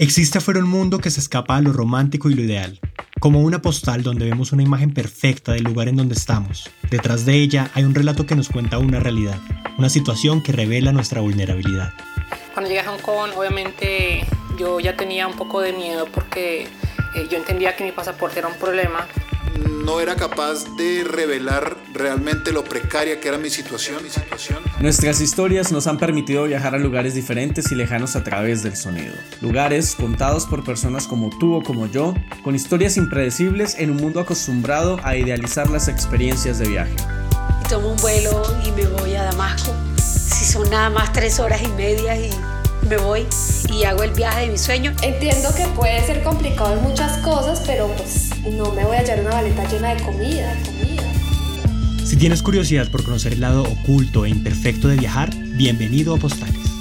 Existe afuera un mundo que se escapa a lo romántico y lo ideal, como una postal donde vemos una imagen perfecta del lugar en donde estamos. Detrás de ella hay un relato que nos cuenta una realidad, una situación que revela nuestra vulnerabilidad. Cuando llegué a Hong Kong, obviamente yo ya tenía un poco de miedo porque eh, yo entendía que mi pasaporte era un problema no era capaz de revelar realmente lo precaria que era mi situación, mi situación. Nuestras historias nos han permitido viajar a lugares diferentes y lejanos a través del sonido. Lugares contados por personas como tú o como yo, con historias impredecibles en un mundo acostumbrado a idealizar las experiencias de viaje. Tomo un vuelo y me voy a Damasco. Si son nada más tres horas y media y me voy y hago el viaje de mi sueño. Entiendo que puede ser complicado en muchas cosas, pero pues no me voy a llevar una maleta llena de comida, comida. Si tienes curiosidad por conocer el lado oculto e imperfecto de viajar, bienvenido a Postales.